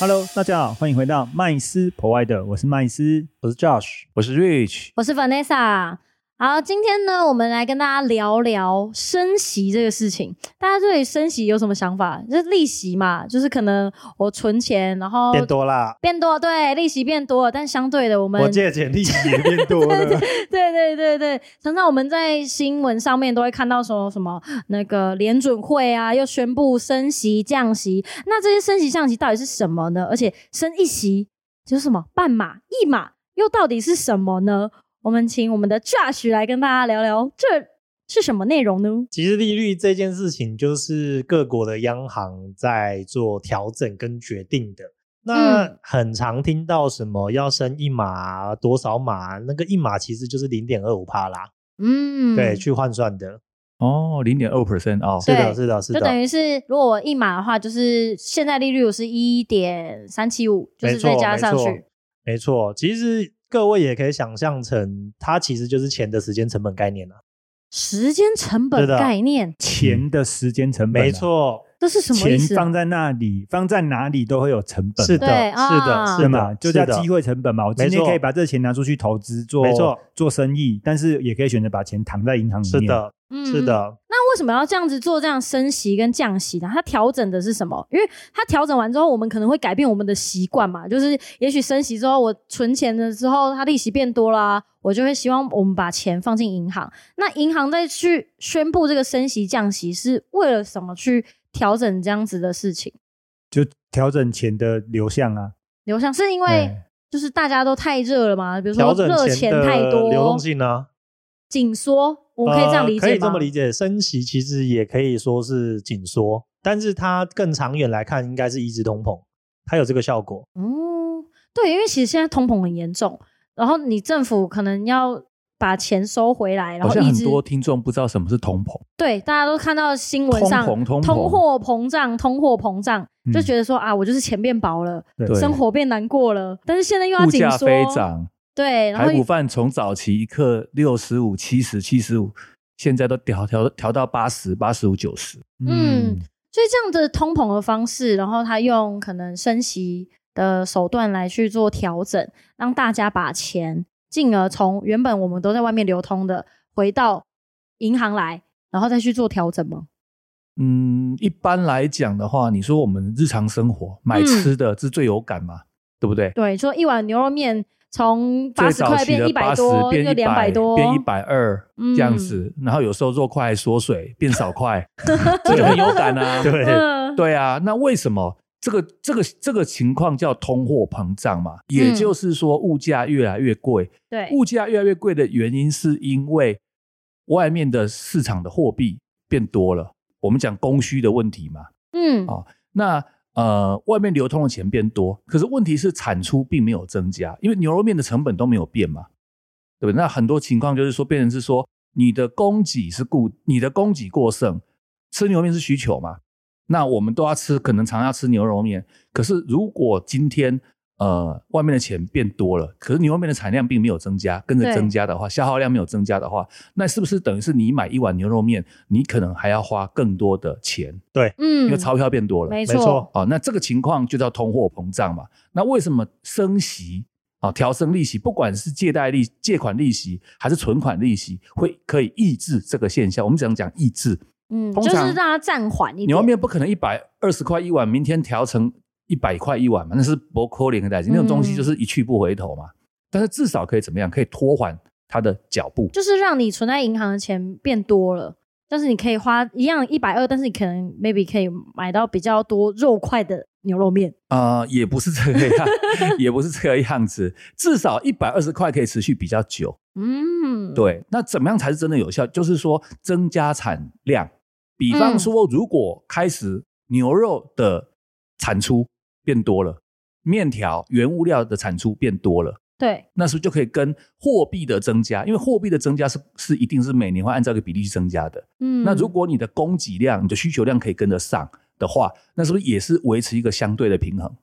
Hello，大家好，欢迎回到麦斯 Provider，我是麦斯。我是 Josh，我是 Rich，我是 Vanessa。好，今天呢，我们来跟大家聊聊升息这个事情。大家对于升息有什么想法？就是利息嘛，就是可能我存钱，然后变多啦，变多，对，利息变多了，但相对的，我们我借钱利息也变多了。对对对对，常常我们在新闻上面都会看到说什么那个联准会啊，又宣布升息降息。那这些升息降息到底是什么呢？而且升一息就是什么半码一码，又到底是什么呢？我们请我们的 Josh 来跟大家聊聊，这是什么内容呢？其实利率这件事情，就是各国的央行在做调整跟决定的。那嗯很常听到什么要升一码多少码，那个一码其实就是零点二五帕啦，嗯，对，去换算的。哦，零点二 percent 哦，是的，是的，是的就等的，于是，如果我一码的话，就是现在利率我是一点三七五，就是再加上去，，没错。其实各位也可以想象成，它其实就是钱的时间成本概念啊。时间成本的概念，钱的时间成本、啊没，错，这是什么意钱思、钱？放在那里，放在哪里都会有成本。是的，是的，啊是对嘛，的，就叫机会成本嘛。我今天可以把这钱拿出去投资做，没错做生意，但是也可以选择把钱躺在银行里面。是，的，嗯是。的。那为什么要这样子做？这样升息跟降息呢？它调整的是什么？因为它调整完之后，我们可能会改变我们的习惯嘛。就是也许升息之后，我存钱的时候，它利息变多啦，我就会希望我们把钱放进银行。那银行再去宣布这个升息降息，是为了什么去调整这样子的事情？就调整钱的流向啊。流向是因为哎就是大家都太热了嘛，比如说热钱太多，流动性呢？紧缩，我们可以这样理解吗？呃可以这么理解，升息其实也可以说是紧缩，但是它更长远来看，应该是抑制通膨，它有这个效果。嗯，对，因为其实现在通膨很严重，然后你政府可能要把钱收回来，然好像很后一直多听众不知道什么是通膨，对大家都看到新闻上通货膨胀、通货膨胀，嗯。就觉得说啊，我就是钱变薄了，生活变难过了，但是现在又要物价紧缩，飞涨，对，然后排骨饭从早期一克六十五、七十、七十五，现在都调调调到八十、八十五、九十。嗯，所以这样的通膨的方式，然后他用可能升息的手段来去做调整，让大家把钱，进而从原本我们都在外面流通的，回到银行来，然后再去做调整吗？嗯，一般来讲的话，你说我们日常生活买嗯吃的是最有感嘛，对不对？对，说一碗牛肉面从八十块变一百多，又变一两百多，变一百二嗯这样子，然后有时候肉块缩水变少块，这就很有感啊。对，嗯，对啊，那为什么这个这个这个情况叫通货膨胀嘛？也就是说，物价越来越贵。对，物价越来越贵的原因，是因为外面的市场的货币变多了。我们讲供需的问题嘛。嗯，哦那呃，外面流通的钱变多，可是问题是产出并没有增加，因为牛肉面的成本都没有变嘛，对不对？那很多情况就是说，变成是说你的供给是固，你的供给过剩，吃牛肉面是需求嘛，那我们都要吃，可能常要吃牛肉面。可是如果今天呃外面的钱变多了，可是你外面的产量并没有增加，跟着增加的话，消耗量没有增加的话，那是不是等于是你买一碗牛肉面，你可能还要花更多的钱，对嗯，因为钞票变多了。没没错哦，那这个情况就叫通货膨胀嘛。那为什么升息啊、调升利息，不管是借贷利、借款利息还是存款利息，会可以抑制这个现象？我们只能讲抑制。嗯，就是让它暂缓一点。牛肉面不可能一百二十块一碗，明天调成一百块一碗嘛，那是不可能的代志。那种东西嗯就是一去不回头嘛。但是至少可以怎么样？可以拖缓它的脚步。就是让你存在银行的钱变多了，但是你可以花一样一百二，但是你可能 maybe 可以买到比较多肉块的牛肉面。啊、也不是这个样，也不是这个样子。至少一百二十块可以持续比较久。嗯，，对，那怎么样才是真的有效？就是说增加产量，比方嗯说，如果开始牛肉的产出变多了，面条原物料的产出变多了，对，那是不是就可以跟货币的增加？因为货币的增加是是一定是每年会按照一个比例去增加的。嗯，那如果你的供给量、你的需求量可以跟得上的话，那是不是也是维持一个相对的平衡？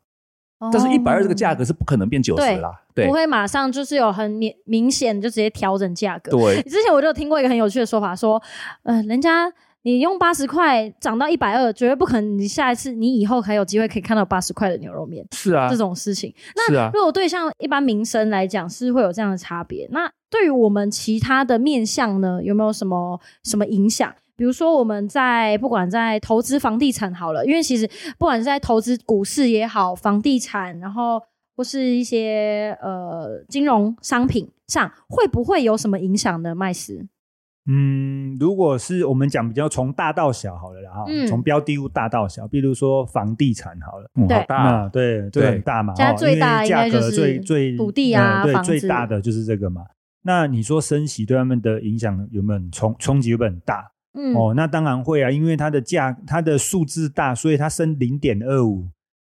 但是，一百二这个价格是不可能变九十啦，对，不会马上就是有很明明显就直接调整价格。对，之前我就听过一个很有趣的说法，说，呃，人家你用八十块涨到一百二，绝对不可能。你下一次，你以后还有机会可以看到八十块的牛肉面。是啊，这种事情。是啊，如果对像一般民生来讲，是会有这样的差别。那对于我们其他的面向呢，有没有什么什么影响？比如说，我们在不管在投资房地产好了，因为其实不管是在投资股市也好，房地产，然后或是一些呃金融商品上，会不会有什么影响呢？麦斯？嗯，如果是我们讲比较从大到小好了，然后从标的物大到小，比如说房地产好了，嗯，好大，对，这很大嘛，现在最大应该就是最最土地啊，对，最大的就是这个嘛。那你说升息对他们的影响有没有冲冲击？有没有很大？嗯，哦，那当然会啊，因为它的价，它的数字大，所以它升零点二五，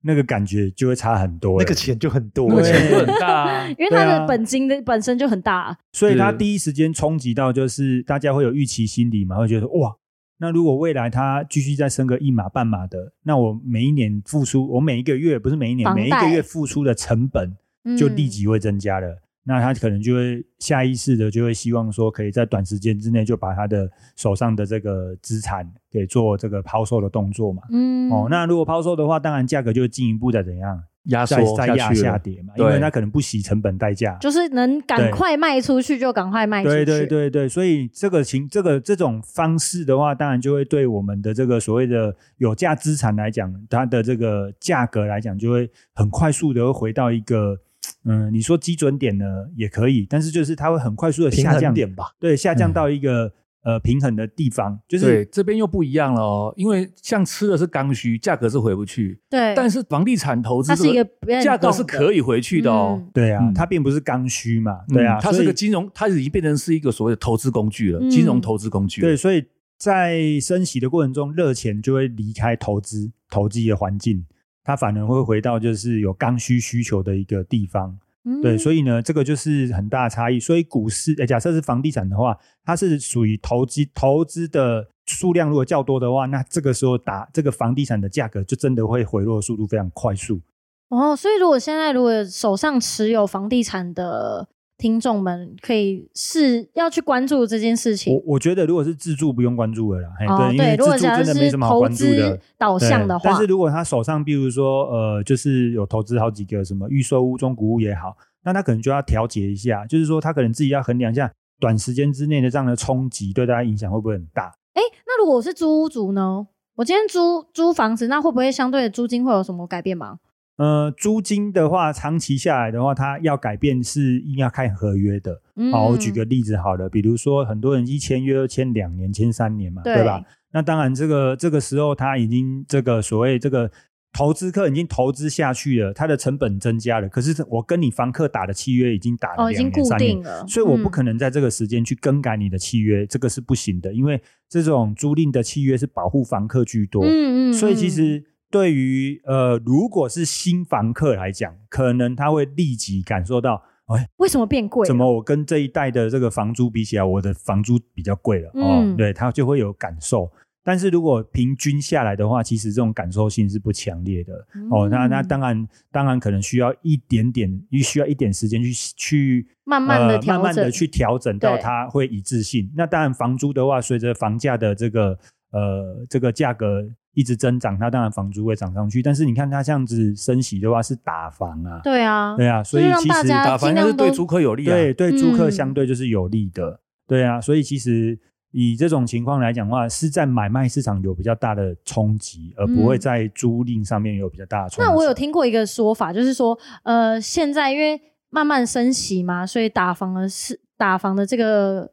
那个感觉就会差很多，那个钱就很多，那个钱就很大，因为它的本金的本身就很大，所以它第一时间冲击到就是大家会有预期心理嘛，会觉得哇，那如果未来它继续再升个一码半码的，那我每一年付出，我每一个月不是每一年，每一个月付出的成本就立即会增加了。那他可能就会下意识的就会希望说，可以在短时间之内就把他的手上的这个资产给做这个抛售的动作嘛。嗯，哦，那如果抛售的话，当然价格就进一步的怎样压缩再压下跌嘛，因为他可能不惜成本代价，就是能赶快卖出去就赶快卖出去。对对对对，所以这个情这个这种方式的话，当然就会对我们的这个所谓的有价资产来讲，它的这个价格来讲，就会很快速的回到一个。嗯，你说基准点呢也可以，但是就是它会很快速的下降点吧？对，下降到一个呃平衡的地方。就是对这边又不一样了哦，因为像吃的是刚需，价格是回不去。对，但是房地产投资它是一个价格是可以回去的哦。对啊，它并不是刚需嘛。对啊，它是个金融，它已经变成是一个所谓的投资工具了，金融投资工具。对，所以在升息的过程中，热钱就会离开投资投机的环境。它反而会回到就是有刚需需求的一个地方，对，所以呢，这个就是很大的差异。所以股市，假设是房地产的话，它是属于投机投资的数量如果较多的话，那这个时候打这个房地产的价格就真的会回落速度非常快速。哦，所以如果现在如果手上持有房地产的。听众们可以是要去关注这件事情。我我觉得，如果是自助，不用关注了啦。哦，对，如果真的没什么好关注的导向的话，但是如果他手上，比如说呃，就是有投资好几个什么预售屋、中古屋也好，那他可能就要调节一下，就是说他可能自己要衡量一下，短时间之内的这样的冲击对大家影响会不会很大？哎，那如果我是租屋族呢？我今天租租房子，那会不会相对的租金会有什么改变吗？呃，租金的话，长期下来的话，它要改变是应该看合约的。好，我举个例子好了，比如说很多人一签约签两年、签三年嘛，对吧？那当然，这个这个时候他已经这个所谓这个投资客已经投资下去了，他的成本增加了。可是我跟你房客打的契约已经打了两年、三年了，所以我不可能在这个时间去更改你的契约，这个是不行的，因为这种租赁的契约是保护房客居多。嗯嗯，所以其实。对于呃，如果是新房客来讲，可能他会立即感受到，哎，为什么变贵？怎么我跟这一代的这个房租比起来，我的房租比较贵了？哦，对他就会有感受。但是如果平均下来的话，其实这种感受性是不强烈的。哦，那那当然，当然可能需要一点点，需要一点时间去去慢慢的慢慢的去调整到它会一致性。那当然，房租的话，随着房价的这个呃这个价格。一直增长，它当然房租会涨上去。但是你看它这样子升息的话，是打房啊，对啊，对啊，所以其实打房是对租客有利，对对租客相对就是有利的，对啊。所以其实以这种情况来讲的话，是在买卖市场有比较大的冲击，而不会在租赁上面有比较大的冲击。那我有听过一个说法，就是说，呃，现在因为慢慢升息嘛，所以打房的是打房的这个。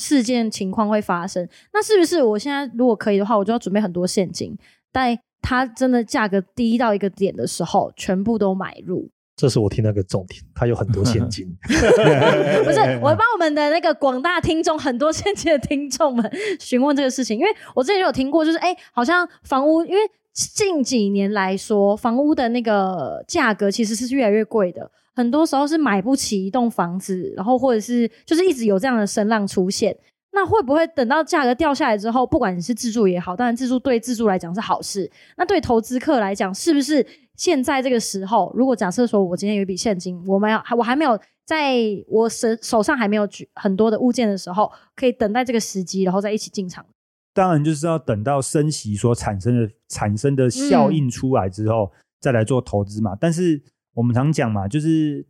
事件情况会发生，那是不是我现在如果可以的话，我就要准备很多现金，在它真的价格低到一个点的时候，全部都买入。这是我听那个重点，它有很多现金。不是，我帮我们的那个广大听众，很多现金的听众们询问这个事情，因为我之前就有听过，就是哎，好像房屋，因为近几年来说，房屋的那个价格其实是越来越贵的。很多时候是买不起一栋房子，然后或者是就是一直有这样的声浪出现。那会不会等到价格掉下来之后，不管你是自住也好，当然自住对自住来讲是好事，那对投资客来讲，是不是现在这个时候，如果假设说我今天有一笔现金，我们要我还没有在我手手上还没有举很多的物件的时候，可以等待这个时机，然后再一起进场？当然就是要等到升息所产生的产生的效应出来之后，再来做投资嘛。但是我们常讲嘛，就是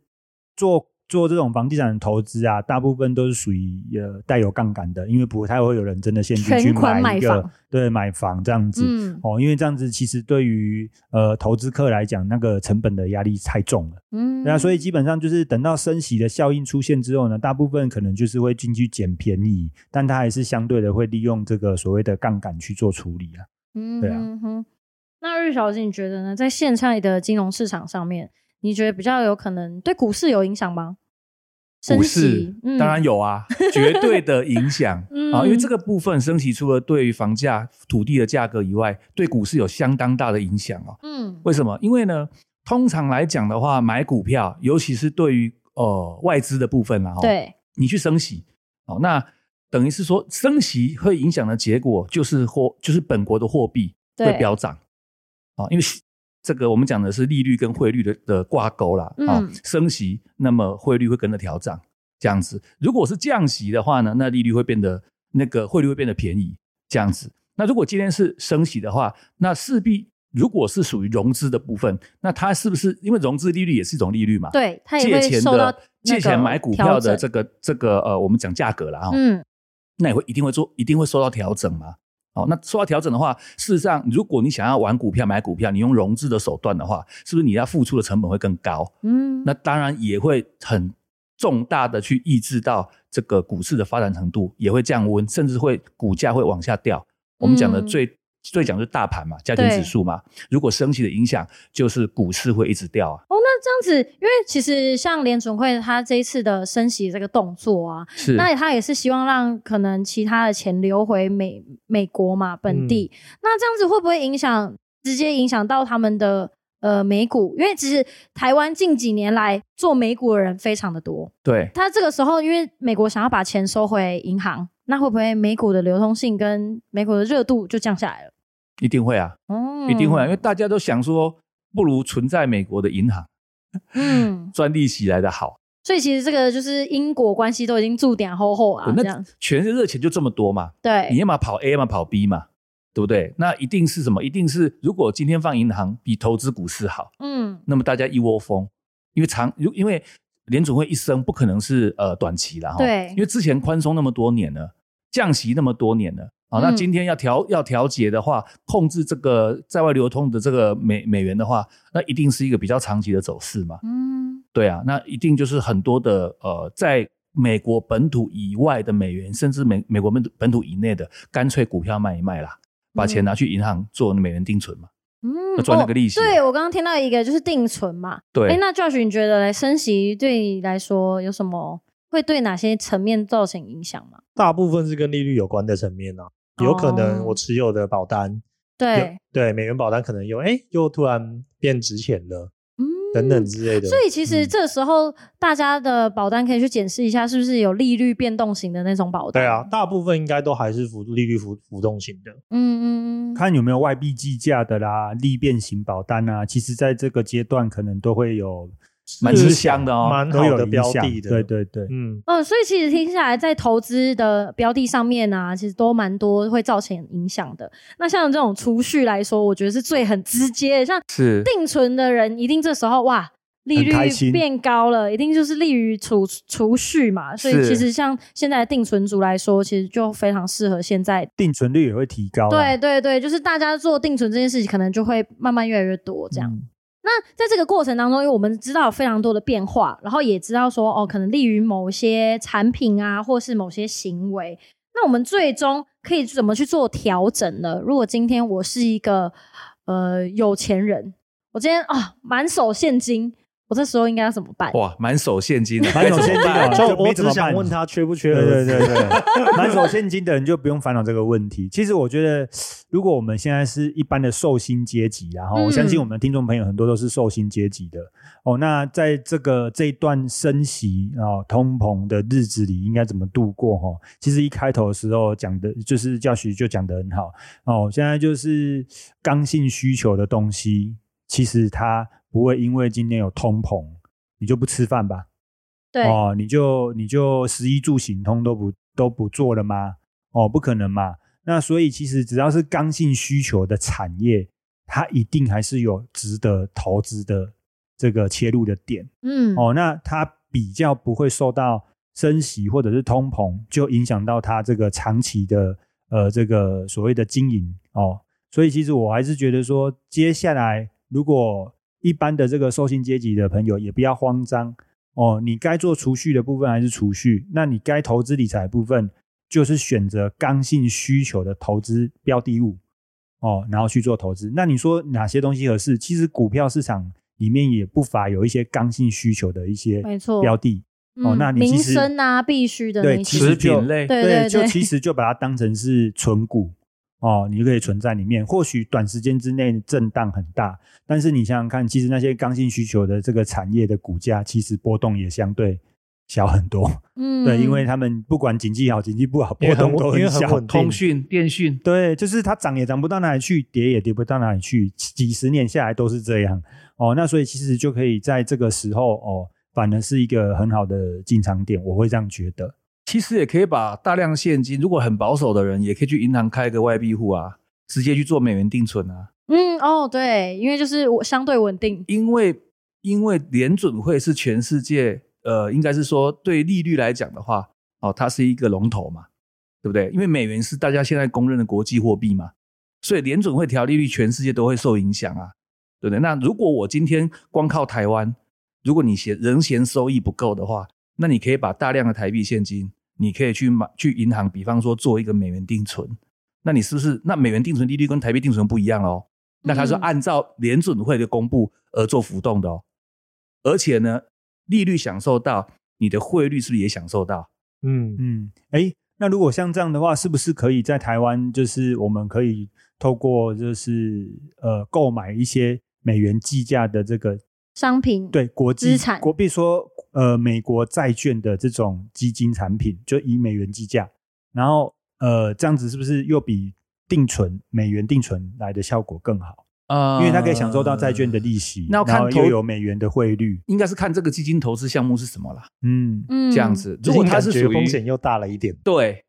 做。做这种房地产投资啊，大部分都是属于呃带有杠杆的，因为不太会有人真的现金去买一个对买房这样子哦，因为这样子其实对于呃投资客来讲，那个成本的压力太重了。嗯，那所以基本上就是等到升息的效应出现之后呢，大部分可能就是会进去捡便宜，但它还是相对的会利用这个所谓的杠杆去做处理啊。嗯，对啊。那日小姐你觉得呢？在现在的金融市场上面，你觉得比较有可能对股市有影响吗？股市当然有啊，绝对的影响 啊，因为这个部分升息除了对于房价、土地的价格以外，对股市有相当大的影响哦。嗯，为什么？因为呢，通常来讲的话，买股票，尤其是对于呃外资的部分啦，对，你去升息哦，那等于是说升息会影响的结果就是货，就是本国的货币会飙涨啊，因为。这个我们讲的是利率跟汇率的的挂钩啦，啊，升息，那么汇率会跟着调涨，这样子。如果是降息的话呢，那利率会变得那个汇率会变得便宜，这样子。那如果今天是升息的话，那势必如果是属于融资的部分，那它是不是因为融资利率也是一种利率嘛？对，它借钱的借钱买股票的这个这个呃，我们讲价格了啊，嗯，那也会一定会做，一定会受到调整嘛。哦，那说到调整的话，事实上，如果你想要玩股票、买股票，你用融资的手段的话，是不是你要付出的成本会更高？嗯，那当然也会很重大的去抑制到这个股市的发展程度，也会降温，甚至会股价会往下掉。我们讲的最最讲是大盘嘛，加权指数嘛，如果升息的影响，就是股市会一直掉啊。这样子，因为其实像联准会他这一次的升息这个动作啊，是那他也是希望让可能其他的钱流回美美国嘛本地。那这样子会不会影响直接影响到他们的呃美股？因为其实台湾近几年来做美股的人非常的多。对，他这个时候因为美国想要把钱收回银行，那会不会美股的流通性跟美股的热度就降下来了？一定会啊，哦，一定会，啊，因为大家都想说，不如存在美国的银行。嗯，赚利息来的好，所以其实这个就是因果关系都已经注点厚厚啊。那全是热钱就这么多嘛？对，你要么跑 A，嘛跑 B 嘛，对不对？那一定是什么？一定是如果今天放银行比投资股市好，嗯，那么大家一窝蜂，因为长，因为联储会一生不可能是呃短期的哈，对，因为之前宽松那么多年了，降息那么多年了。好，那今天要调要调节的话，控制这个在外流通的这个美美元的话，那一定是一个比较长期的走势嘛。嗯，对啊，那一定就是很多的呃，在美国本土以外的美元，甚至美美国本本土以内的，干脆股票卖一卖啦，把钱拿去银行做美元定存嘛。嗯，赚那个利息。对我刚刚听到一个就是定存嘛。对。哎，那 Josh，你觉得来升息对你来说有什么会对哪些层面造成影响吗？大部分是跟利率有关的层面啊。有可能我持有的保单，对对，美元保单可能又哎又突然变值钱了，嗯，等等之类的。所以其实这时候大家的保单可以去检视一下，是不是有利率变动型的那种保单？对啊，大部分应该都还是浮利率浮浮动型的。嗯嗯嗯，看有没有外币计价的啦，利变型保单啊，其实在这个阶段可能都会有。蛮吃香的哦，蛮好的标的的，对对对，嗯嗯，所以其实听下来，在投资的标的上面啊，其实都蛮多会造成影响的。那像这种储蓄来说，我觉得是最很直接的，像是定存的人，一定这时候哇，利率变高了，一定就是利于储储蓄嘛。所以其实像现在的定存族来说，其实就非常适合现在定存率也会提高。对对对，就是大家做定存这件事情，可能就会慢慢越来越多这样。那在这个过程当中，因为我们知道非常多的变化，然后也知道说哦，可能利于某些产品啊，或是某些行为。那我们最终可以怎么去做调整呢？如果今天我是一个呃有钱人，我今天啊满手现金，我这时候应该要怎么办？哇，满手现金的，满手现金的就我只怎么想问他缺不缺对？对对对，满手现金的人就不用烦恼这个问题。其实我觉得，如果我们现在是一般的寿星阶级，然后我相信我们的听众朋友很多都是寿星阶级的哦。那在这个这一段升息啊、通膨的日子里，应该怎么度过？哈，其实一开头的时候讲的就是教学就讲的很好哦。现在就是刚性需求的东西，其实它不会因为今天有通膨，你就不吃饭吧？对，哦，你就你就食衣住行通都不都不做了吗？哦，不可能嘛。那所以其实只要是刚性需求的产业，它一定还是有值得投资的这个切入的点。嗯，哦，那它比较不会受到升息或者是通膨就影响到它这个长期的呃这个所谓的经营哦。所以其实我还是觉得说，接下来如果一般的这个受薪阶级的朋友也不要慌张。哦，你该做储蓄的部分还是储蓄，那你该投资理财部分就是选择刚性需求的投资标的物。哦，然后去做投资。那你说哪些东西合适？其实股票市场里面也不乏有一些刚性需求的一些没错。标的。哦那你其实生啊，必须的对那些，其实就食品类，对对对，就其实就把它当成是存股哦，你就可以存在里面。或许短时间之内震荡很大，但是你想想看，其实那些刚性需求的这个产业的股价，其实波动也相对小很多。嗯，对，因为他们不管经济好、经济不好，波动都很小。通讯、电讯，对，就是它涨也涨不到哪里去，跌也跌不到哪里去，几十年下来都是这样哦。那所以其实就可以在这个时候哦，反而是一个很好的进场点，我会这样觉得。其实也可以把大量现金，如果很保守的人，也可以去银行开一个外币户啊，直接去做美元定存啊。嗯哦对，因为就是我相对稳定，因为因为联准会是全世界呃，应该是说对利率来讲的话，哦，它是一个龙头嘛，对不对？因为美元是大家现在公认的国际货币嘛，所以联准会调利率，全世界都会受影响啊，对不对？那如果我今天光靠台湾，如果你嫌人嫌收益不够的话，那你可以把大量的台币现金，你可以去买去银行，比方说做一个美元定存，那你是不是那美元定存利率跟台币定存不一样哦？那它是嗯。按照联准会的公布而做浮动的哦，而且呢，利率享受到，你的汇率是不是也享受到？嗯，嗯，哎，那如果像这样的话，是不是可以在台湾，就是我们可以透过就是呃购买一些美元计价的这个商品对国际资产。国，比如说呃美国债券的这种基金产品，就以美元计价，然后呃这样子是不是又比定存美元定存来的效果更好？呃因为它可以享受到债券的利息，那要看投然后又有美元的汇率，应该是看这个基金投资项目是什么啦，嗯嗯这样子。如如果它是属于风险又大了一点，对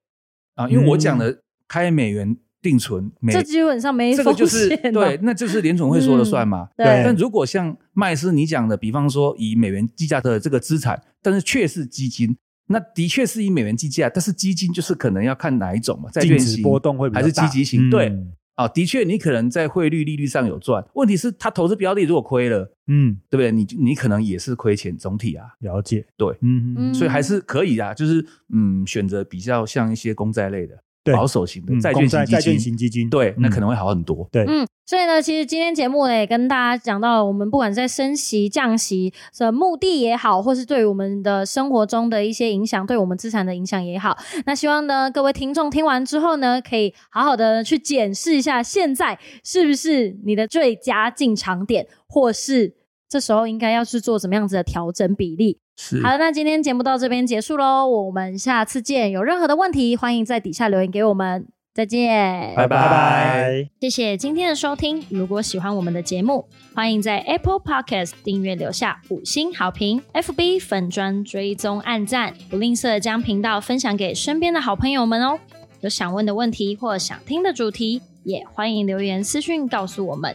啊，因为我讲嗯的开美元定存，美这基本上没这个就是风险哦对，那就是联总会说了算嘛。对。但如果像麦斯你讲的，比方说以美元计价的这个资产，但是却是基金，那的确是以美元计价，但是基金就是可能要看哪一种嘛，债券型净值波动会比较还是大积极型？对。嗯。啊，的确你可能在汇率利率上有赚，问题是它投资标的如果亏了，嗯，对不对？你你可能也是亏钱，总体啊，了解，对。嗯嗯所以还是可以啊，就是嗯，选择比较像一些公债类的。对保守型的嗯债公债债券券型基金，型基金，对，那嗯。可能会好很多。对，嗯，所以呢，其实今天节目呢也跟大家讲到，我们不管在升息、降息的目的也好，或是对我们的生活中的一些影响，对我们资产的影响也好，那希望呢各位听众听完之后呢，可以好好的去检视一下，现在是不是你的最佳进场点，或是这时候应该要去做怎么样子的调整比例。是好的，那今天节目到这边结束喽，我们下次见。有任何的问题，欢迎在底下留言给我们。再见，拜拜拜。谢谢今天的收听。如果喜欢我们的节目，欢迎在 Apple Podcast 订阅留下五星好评，FB 粉砖追踪按赞，不吝啬将频道分享给身边的好朋友们哦。有想问的问题或想听的主题，也欢迎留言私讯告诉我们，